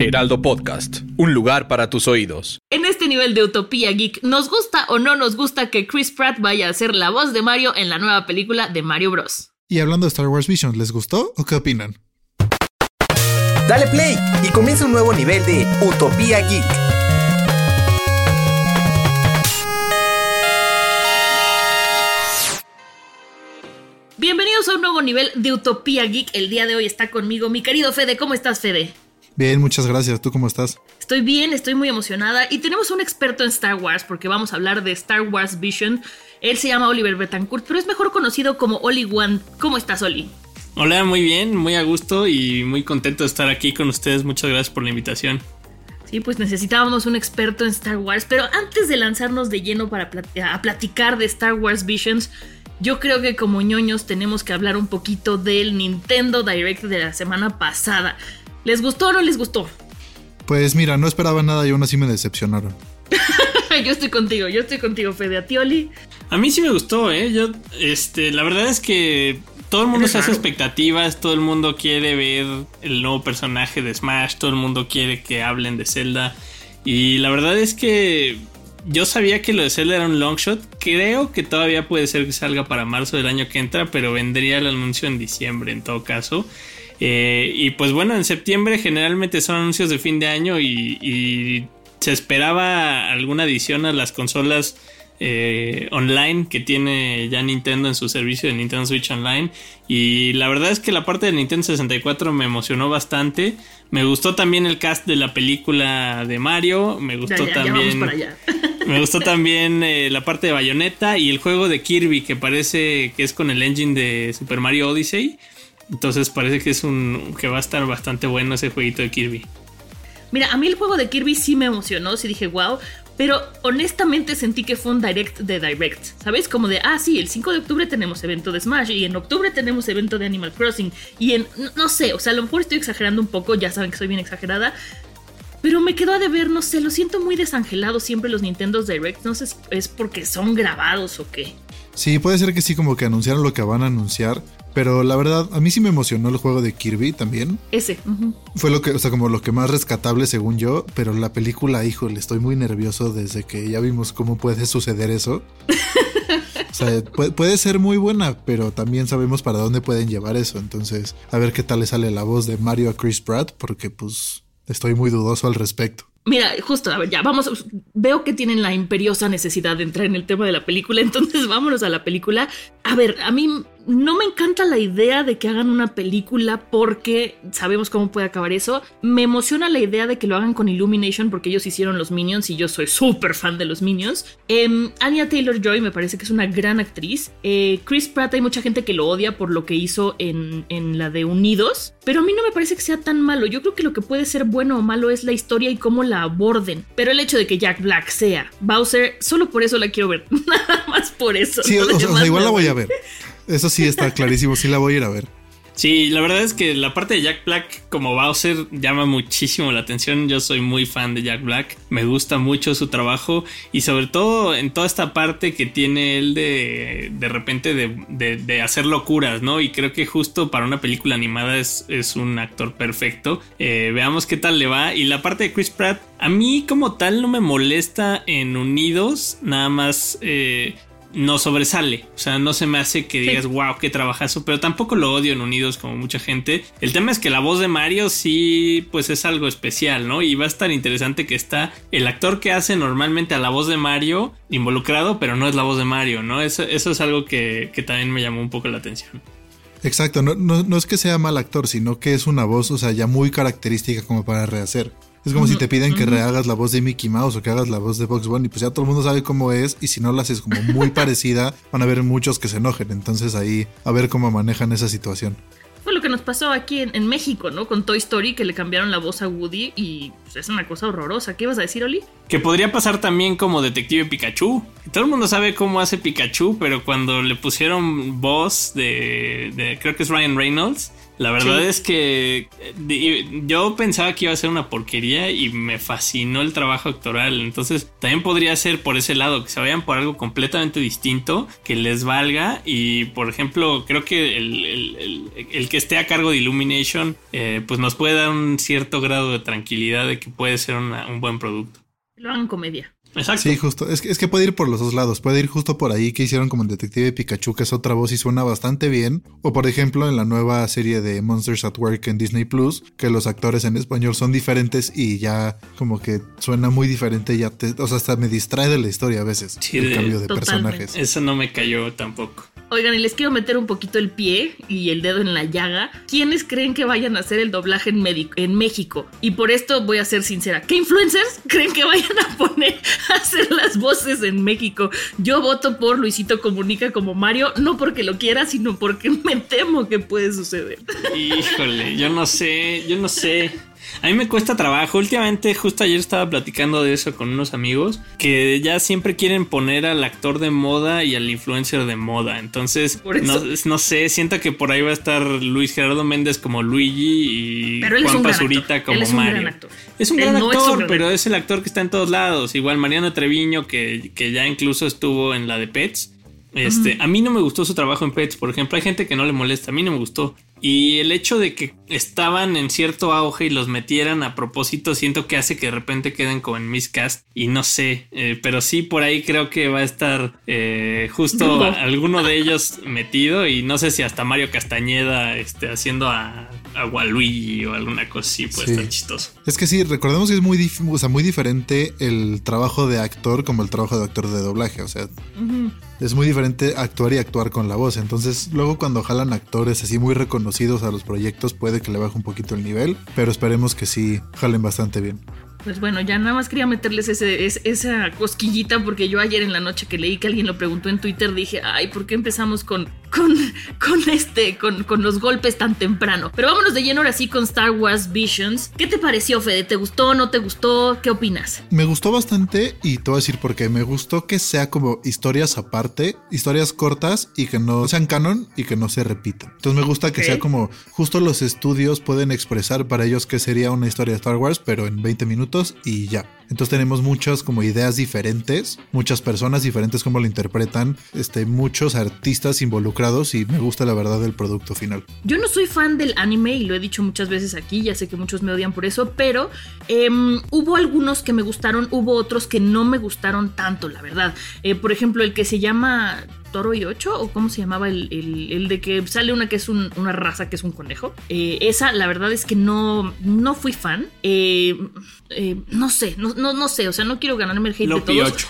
Heraldo Podcast, un lugar para tus oídos. En este nivel de Utopía Geek, ¿nos gusta o no nos gusta que Chris Pratt vaya a ser la voz de Mario en la nueva película de Mario Bros? Y hablando de Star Wars Vision, ¿les gustó o qué opinan? Dale play y comienza un nuevo nivel de Utopía Geek. Bienvenidos a un nuevo nivel de Utopía Geek. El día de hoy está conmigo mi querido Fede. ¿Cómo estás, Fede? Bien, muchas gracias. ¿Tú cómo estás? Estoy bien, estoy muy emocionada y tenemos un experto en Star Wars porque vamos a hablar de Star Wars Vision. Él se llama Oliver Betancourt, pero es mejor conocido como Oli One. ¿Cómo estás, Oli? Hola, muy bien, muy a gusto y muy contento de estar aquí con ustedes. Muchas gracias por la invitación. Sí, pues necesitábamos un experto en Star Wars, pero antes de lanzarnos de lleno para a platicar de Star Wars Visions, yo creo que como ñoños tenemos que hablar un poquito del Nintendo Direct de la semana pasada. ¿Les gustó o no les gustó? Pues mira, no esperaba nada y aún así me decepcionaron. yo estoy contigo, yo estoy contigo, Fede. ¿A ti, Oli? A mí sí me gustó, ¿eh? Yo, este, la verdad es que todo el mundo se hace expectativas, todo el mundo quiere ver el nuevo personaje de Smash, todo el mundo quiere que hablen de Zelda. Y la verdad es que yo sabía que lo de Zelda era un long shot. Creo que todavía puede ser que salga para marzo del año que entra, pero vendría el anuncio en diciembre en todo caso. Eh, y pues bueno, en septiembre generalmente son anuncios de fin de año y, se esperaba alguna adición a las consolas eh, online que tiene ya Nintendo en su servicio de Nintendo Switch Online. Y la verdad es que la parte de Nintendo 64 me emocionó bastante. Me gustó también el cast de la película de Mario. Me gustó también. me gustó también eh, la parte de Bayonetta y el juego de Kirby que parece que es con el engine de Super Mario Odyssey. Entonces parece que es un que va a estar bastante bueno ese jueguito de Kirby. Mira, a mí el juego de Kirby sí me emocionó, sí dije wow, pero honestamente sentí que fue un direct de direct, ¿sabes? Como de, ah, sí, el 5 de octubre tenemos evento de Smash y en octubre tenemos evento de Animal Crossing y en, no, sé, o sea, a lo mejor estoy exagerando un poco, ya saben que soy bien exagerada, pero me quedó a deber, no sé, lo siento muy desangelado siempre los Nintendo Direct, no sé si es porque son grabados o qué. Sí, puede ser que sí, como que anunciaron lo que van a anunciar, pero la verdad, a mí sí me emocionó el juego de Kirby también. Ese. Fue lo que, o sea, como lo que más rescatable según yo, pero la película, híjole, estoy muy nervioso desde que ya vimos cómo puede suceder eso. o sea, puede, ser muy buena, pero también sabemos para dónde pueden llevar eso. Entonces, a ver qué tal le sale la voz de Mario a Chris Pratt, porque pues estoy muy dudoso al respecto. Mira, justo, a ver, ya vamos, veo que tienen la imperiosa necesidad de entrar en el tema de la película, entonces vámonos a la película. A ver, a mí no me encanta la idea de que hagan una película porque sabemos cómo puede acabar eso. Me emociona la idea de que lo hagan con Illumination porque ellos hicieron los Minions y yo soy súper fan de los Minions. Eh, Anya Taylor Joy me parece que es una gran actriz. Eh, Chris Pratt hay mucha gente que lo odia por lo que hizo en, en la de Unidos, pero a mí no me parece que sea tan malo. Yo creo que lo que puede ser bueno o malo es la historia y cómo la aborden. Pero el hecho de que Jack Black sea Bowser, solo por eso la quiero ver. Nada más por eso. Sí, o sea, igual la voy a ver. Eso sí está clarísimo, sí la voy a ir a ver. Sí, la verdad es que la parte de Jack Black como Bowser llama muchísimo la atención. Yo soy muy fan de Jack Black. Me gusta mucho su trabajo y sobre todo en toda esta parte que tiene él de de repente de, hacer locuras, ¿no? Y creo que justo para una película animada es, es un actor perfecto. Eh, veamos qué tal le va. Y la parte de Chris Pratt, a mí como tal no me molesta en Unidos. Nada más... Eh, no sobresale. O sea, no se me hace que digas, wow, qué trabajazo, pero tampoco lo odio en Unidos como mucha gente. El tema es que la voz de Mario sí, pues es algo especial, ¿no? Y va a estar interesante que está el actor que hace normalmente a la voz de Mario involucrado, pero no es la voz de Mario, ¿no? Eso, eso es algo que, que, también me llamó un poco la atención. Exacto, no, no, no es que sea mal actor, sino que es una voz, o sea, ya muy característica como para rehacer. Es como si te piden que rehagas la voz de Mickey Mouse o que hagas la voz de Box Bunny, pues ya todo el mundo sabe cómo es y si no la haces como muy parecida, van a haber muchos que se enojen. Entonces ahí a ver cómo manejan esa situación. Fue lo que nos pasó aquí en, en México, ¿no? Con Toy Story, que le cambiaron la voz a Woody y pues, es una cosa horrorosa. ¿Qué ibas a decir, Oli? Que podría pasar también como Detective Pikachu. Todo el mundo sabe cómo hace Pikachu, pero cuando le pusieron voz de, de creo que es Ryan Reynolds, la verdad Sí. es que eh, yo pensaba que iba a ser una porquería y me fascinó el trabajo actoral. Entonces también podría ser por ese lado, que se vayan por algo completamente distinto, que les valga. Y por ejemplo, creo que el, el- el- el que esté a cargo de Illumination, eh, pues nos puede dar un cierto grado de tranquilidad de que puede ser una- un buen producto. Lo hagan comedia. Exacto. Sí, justo. Es que, es que puede ir por los dos lados. Puede ir justo por ahí que hicieron como el Detective Pikachu, que es otra voz y suena bastante bien. O por ejemplo, en la nueva serie de Monsters at Work en Disney Plus, que los actores en español son diferentes y ya como que suena muy diferente. Ya te, o sea, hasta me distrae de la historia a veces. Sí, el de- cambio de totalmente. personajes. Eso no me cayó tampoco. Oigan, y les quiero meter un poquito el pie y el dedo en la llaga. ¿Quiénes creen que vayan a hacer el doblaje en, en México? Y por esto voy a ser sincera. ¿Qué influencers creen que vayan a poner a hacer las voces en México? Yo voto por Luisito Comunica como Mario, no porque lo quiera, sino porque me temo que puede suceder. Híjole, yo no sé, yo no sé. A mí me cuesta trabajo. Últimamente, justo ayer estaba platicando de eso con unos amigos que ya siempre quieren poner al actor de moda y al influencer de moda. Entonces, no, no sé, siento que por ahí va a estar Luis Gerardo Méndez como Luigi y Juan Pazurita como Él es un gran actor. Es un Él gran no actor, pero es el actor que está en todos lados. Igual Mariano Treviño, que, que ya incluso estuvo en la de Pets. Este, A mí no me gustó su trabajo en Pets, por ejemplo. Hay gente que no le molesta, a mí no me gustó. Y el hecho de que estaban en cierto auge y los metieran a propósito, siento que hace que de repente queden como en miscast. Y no sé, eh, pero sí por ahí creo que va a estar eh, justo alguno de ellos metido. Y no sé si hasta Mario Castañeda este, haciendo a, a Waluigi o alguna cosa así puede Sí. estar chistoso. Es que sí, recordemos que es muy, dif- o sea, muy diferente el trabajo de actor como el trabajo de actor de doblaje. O sea, es muy diferente actuar y actuar con la voz. Entonces, luego cuando jalan actores así muy reconocidos a los proyectos, puede que le baje un poquito el nivel, pero esperemos que sí jalen bastante bien. Pues bueno, ya nada más quería meterles ese, es- esa cosquillita porque yo ayer en la noche que leí que alguien lo preguntó en Twitter dije, ay, ¿por qué empezamos con, con, con este, con, con los golpes tan temprano? Pero vámonos de lleno ahora sí con Star Wars Visions. ¿Qué te pareció, Fede? ¿Te gustó? ¿No te gustó? ¿Qué opinas? Me gustó bastante y te voy a decir por qué. Me gustó que sea como historias aparte, historias cortas y que no sean canon y que no se repitan. Entonces me gusta que sea como justo los estudios pueden expresar para ellos que sería una historia de Star Wars, pero en 20 minutos y ya. Entonces tenemos muchas como ideas diferentes, muchas personas diferentes como lo interpretan, este, muchos artistas involucrados y me gusta la verdad del producto final. Yo no soy fan del anime y lo he dicho muchas veces aquí, ya sé que muchos me odian por eso, pero em, hubo algunos que me gustaron, hubo otros que no me gustaron tanto, la verdad. Eh, por ejemplo, el que se llama Toro y Ocho, o cómo se llamaba el, el- el de que sale una que es un- una raza que es un conejo. Eh, esa, la verdad es que no, no fui fan. Eh, eh, no sé, no, no, no sé, o sea, no quiero ganarme el hate de Lopi todos. 8.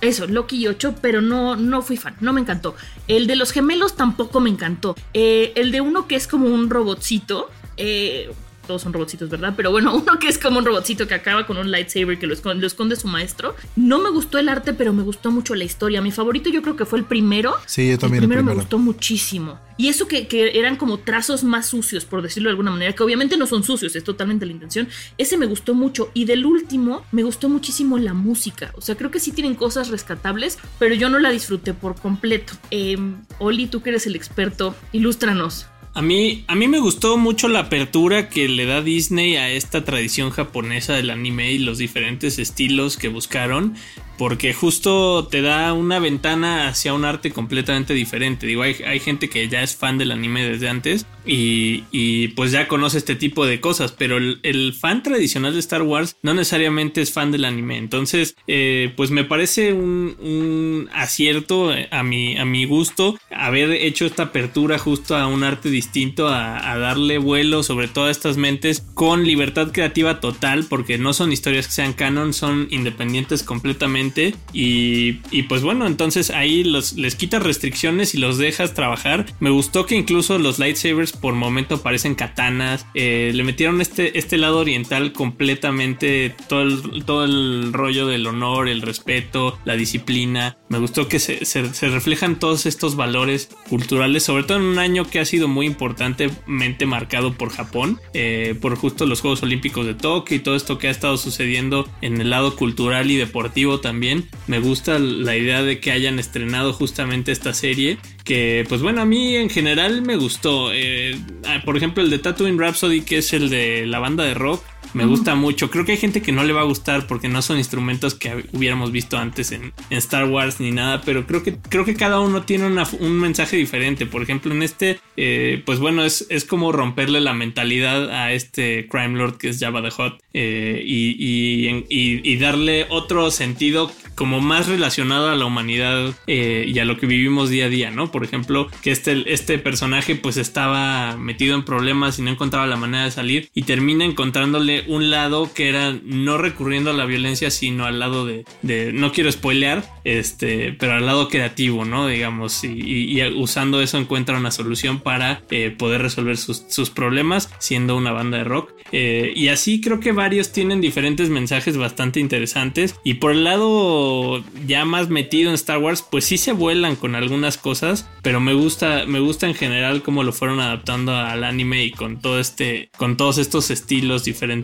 Eso, Loki 8, pero no, no fui fan, no me encantó. El de los gemelos tampoco me encantó. El de uno que es como un robotcito, eh, todos son robotcitos, ¿verdad? Pero bueno, uno que es como un robotcito que acaba con un lightsaber que lo esconde, lo esconde su maestro. No me gustó el arte, pero me gustó mucho la historia. Mi favorito yo creo que fue el primero. Sí, yo también El primero, el me gustó muchísimo. Y eso que, que eran como trazos más sucios, por decirlo de alguna manera, que obviamente no son sucios, es totalmente la intención. Ese me gustó mucho. Y del último, me gustó muchísimo la música. O sea, creo que sí tienen cosas rescatables, pero yo no la disfruté por completo. Eh, Oli, tú que eres el experto, ilústranos. A mí, a mí me gustó mucho la apertura que le da Disney a esta tradición japonesa del anime y los diferentes estilos que buscaron, porque justo te da una ventana hacia un arte completamente diferente. Digo, hay, hay gente que ya es fan del anime desde antes y, y pues ya conoce este tipo de cosas, pero el, el fan tradicional de Star Wars no necesariamente es fan del anime. Entonces, eh, pues me parece un, un acierto a mi, a mi gusto haber hecho esta apertura justo a un arte distinto, a, a darle vuelo sobre todas estas mentes con libertad creativa total, porque no son historias que sean canon, son independientes completamente y, y pues bueno, entonces ahí los, les quitas restricciones y los dejas trabajar. Me gustó que incluso los lightsabers por momento parecen katanas, eh, le metieron este, este lado oriental completamente, todo el, todo el rollo del honor, el respeto, la disciplina. Me gustó que se, se, reflejan todos estos valores culturales, sobre todo en un año que ha sido muy importantemente marcado por Japón, eh, por justo los Juegos Olímpicos de Tokio y todo esto que ha estado sucediendo en el lado cultural y deportivo también. Me gusta la idea de que hayan estrenado justamente esta serie que pues bueno a mí en general me gustó. Eh, ah, por ejemplo el de Tatooine Rhapsody que es el de la banda de rock me gusta mucho. Creo que hay gente que no le va a gustar porque no son instrumentos que hubiéramos visto antes en, Star Wars ni nada, pero creo que, creo que cada uno tiene un mensaje diferente. Por ejemplo, en este, eh, pues bueno, es, es, como romperle la mentalidad a este Crime Lord que es Jabba the Hutt eh, y, y, darle otro sentido como más relacionado a la humanidad eh, y a lo que vivimos día a día, ¿no? Por ejemplo, que este, este personaje pues estaba metido en problemas y no encontraba la manera de salir y termina encontrándole un lado que era no recurriendo a la violencia, sino al lado de, no quiero spoilear, este, pero al lado creativo, ¿no? Digamos, y, usando eso encuentra una solución para eh, poder resolver sus, problemas siendo una banda de rock. Eh, y así creo que varios tienen diferentes mensajes bastante interesantes. Y por el lado ya más metido en Star Wars, pues sí se vuelan con algunas cosas, pero me gusta, me gusta en general cómo lo fueron adaptando al anime y con todo este, con todos estos estilos diferentes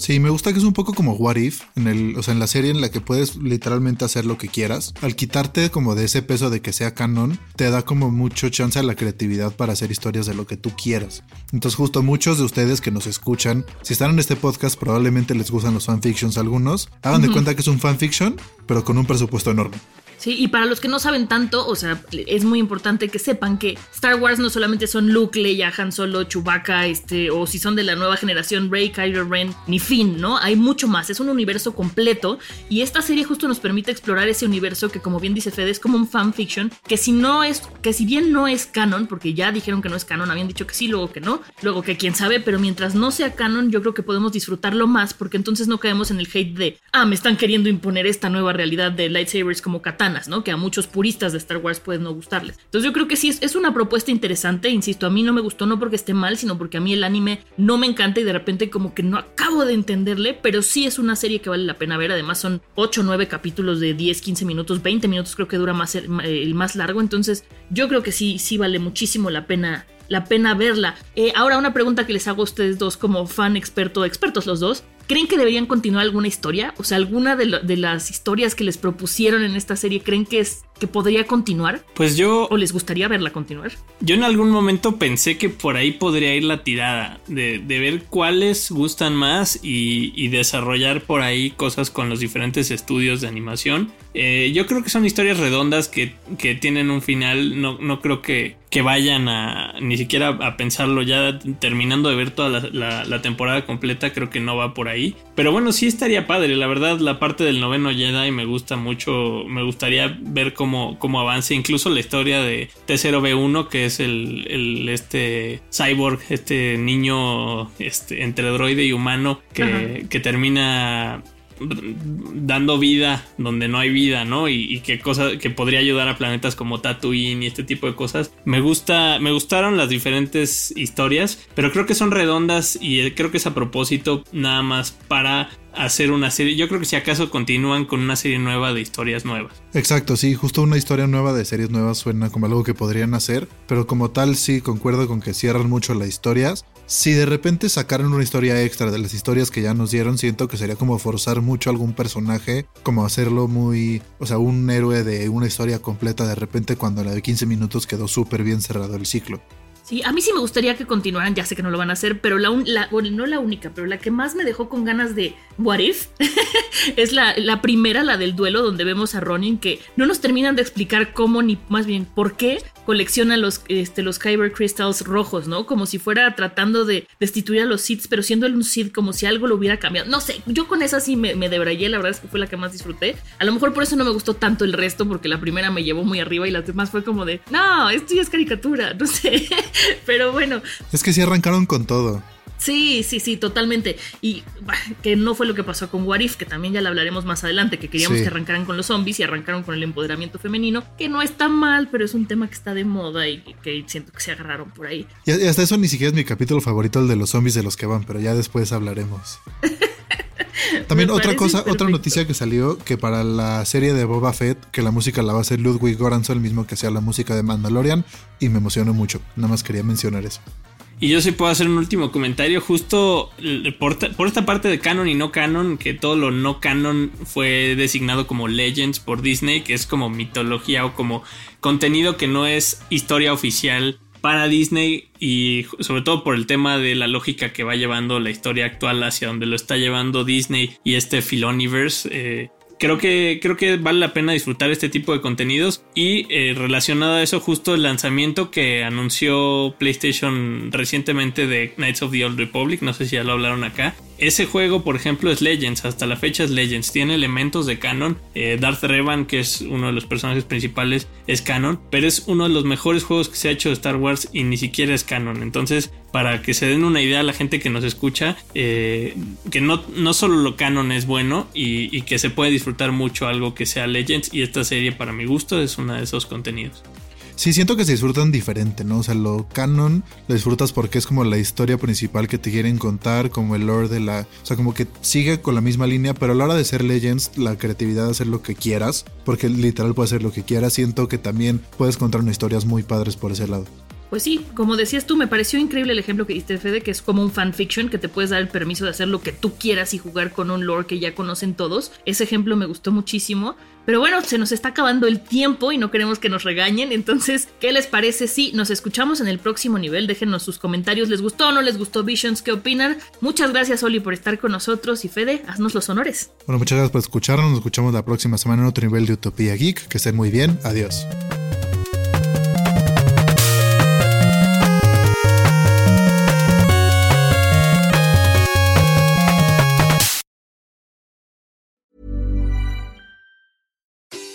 Sí, me gusta que es un poco como What If, en el, o sea, en la serie en la que puedes literalmente hacer lo que quieras. Al quitarte como de ese peso de que sea canon, te da como mucho chance a la creatividad para hacer historias de lo que tú quieras. Entonces, justo muchos de ustedes que nos escuchan, si están en este podcast, probablemente les gustan los fanfictions algunos. Hagan de cuenta que es un fanfiction, pero con un presupuesto enorme. Sí, y para los que no saben tanto, o sea, es muy importante que sepan que Star Wars no solamente son Luke, Leia, Han Solo, Chewbacca, este, o si son de la nueva generación, Rey, Kylo Ren, ni Finn, ¿no? Hay mucho más, es un universo completo y esta serie justo nos permite explorar ese universo que como bien dice Fede es como un fanfiction, que si no es, que si bien no es canon, porque ya dijeron que no es canon, habían dicho que sí, luego que no, luego que quién sabe, pero mientras no sea canon, yo creo que podemos disfrutarlo más porque entonces no caemos en el hate de, ah, me están queriendo imponer esta nueva realidad de lightsabers como katana Que a muchos puristas de Star Wars pueden no gustarles. Entonces yo creo que sí es, una propuesta interesante, insisto, a mí no me gustó no porque esté mal, sino porque a mí el anime no me encanta y de repente como que no acabo de entenderle, pero sí es una serie que vale la pena ver, además son 8 o 9 capítulos de 10, 15 minutos, 20 minutos creo que dura más el, el más largo, entonces yo creo que sí, sí vale muchísimo la pena la pena verla. Eh, ahora una pregunta que les hago a ustedes dos como fan experto, expertos los dos. ¿Creen que deberían continuar alguna historia? O sea, alguna de, de, las historias que les propusieron en esta serie, ¿creen que es que podría continuar? Pues yo. ¿O les gustaría verla continuar? Yo en algún momento pensé que por ahí podría ir la tirada, de, ver cuáles gustan más y, desarrollar por ahí cosas con los diferentes estudios de animación. Eh, yo creo que son historias redondas que, tienen un final, no, no creo que, que, vayan a ni siquiera a pensarlo ya terminando de ver toda la, la, temporada completa, creo que no va por ahí. Pero bueno, sí estaría padre, la verdad la parte del noveno Jedi me gusta mucho, me gustaría ver cómo cómo, avance. Incluso la historia de T0B1, que es el, este cyborg, este niño este, entre droide y humano que, que termina dando vida donde no hay vida, ¿no? Y, qué cosa que podría ayudar a planetas como Tatooine y este tipo de cosas. Me gusta, me gustaron las diferentes historias, pero creo que son redondas y creo que es a propósito nada más para hacer una serie. Yo creo que si acaso continúan con una serie nueva de historias nuevas. Exacto, sí, justo una historia nueva de series nuevas suena como algo que podrían hacer, pero como tal sí concuerdo con que cierran mucho las historias. Si de repente sacaran una historia extra de las historias que ya nos dieron, siento que sería como forzar mucho a algún personaje, como hacerlo muy, o sea, un héroe de una historia completa de repente cuando la de 15 minutos quedó súper bien cerrado el ciclo. Sí, a mí sí me gustaría que continuaran, ya sé que no lo van a hacer, pero la, no la única, pero la que más me dejó con ganas de What If es la, la, primera, la del duelo, donde vemos a Ronin que no nos terminan de explicar cómo ni más bien por qué colecciona los, este, los Kyber Crystals rojos, ¿no? Como si fuera tratando de destituir a los Sith, pero siendo un Sith como si algo lo hubiera cambiado. No sé, yo con esa sí me, me debrayé, la verdad es que fue la que más disfruté. A lo mejor por eso no me gustó tanto el resto, porque la primera me llevó muy arriba y las demás fue como de, no, esto ya es caricatura, no sé. Pero bueno. Es que sí arrancaron con todo. Sí, sí, sí, totalmente. Y que no fue lo que pasó con Warif, que también ya le hablaremos más adelante, que queríamos que arrancaran con los zombies y arrancaron con el empoderamiento femenino, que no está mal, pero es un tema que está de moda y que, siento que se agarraron por ahí. Y, hasta eso ni siquiera es mi capítulo favorito, el de los zombies de los que van, pero ya después hablaremos. También otra cosa, otra noticia que salió, que para la serie de Boba Fett, que la música la va a hacer Ludwig Goranson, el mismo que hacía la música de Mandalorian, y me emocionó mucho. Nada más quería mencionar eso. Y yo sí puedo hacer un último comentario, justo por, esta parte de canon y no canon, que todo lo no canon fue designado como Legends por Disney, que es como mitología o como contenido que no es historia oficial para Disney y sobre todo por el tema de la lógica que va llevando la historia actual hacia donde lo está llevando Disney y este Filoniverse. Eh, creo que, creo que vale la pena disfrutar este tipo de contenidos. Y eh, relacionado a eso, justo el lanzamiento que anunció PlayStation recientemente de Knights of the Old Republic, no sé si ya lo hablaron acá, ese juego, por ejemplo, es Legends, hasta la fecha es Legends, tiene elementos de canon. Eh, Darth Revan, que es uno de los personajes principales, es canon, pero es uno de los mejores juegos que se ha hecho de Star Wars y ni siquiera es canon. Entonces, para que se den una idea a la gente que nos escucha, eh, que no, no solo lo canon es bueno y, que se puede disfrutar mucho algo que sea Legends, y esta serie, para mi gusto, es uno de esos contenidos. Sí, siento que se disfrutan diferente, ¿no? O sea, lo canon lo disfrutas porque es como la historia principal que te quieren contar, como el lore de la. O sea, como que sigue con la misma línea, pero a la hora de ser Legends, la creatividad de hacer lo que quieras, porque literal puede hacer lo que quieras, siento que también puedes contar unas historias muy padres por ese lado. Pues sí, como decías tú, me pareció increíble el ejemplo que diste, Fede, que es como un fanfiction, que te puedes dar el permiso de hacer lo que tú quieras y jugar con un lore que ya conocen todos. Ese ejemplo me gustó muchísimo. Pero bueno, se nos está acabando el tiempo y no queremos que nos regañen. Entonces, ¿qué les parece si nos escuchamos en el próximo nivel? Déjenos sus comentarios. ¿Les gustó o no les gustó Visions? ¿Qué opinan? Muchas gracias, Oli, por estar con nosotros. Y Fede, haznos los honores. Bueno, muchas gracias por escucharnos. Nos escuchamos la próxima semana en otro nivel de Utopía Geek. Que estén muy bien. Adiós.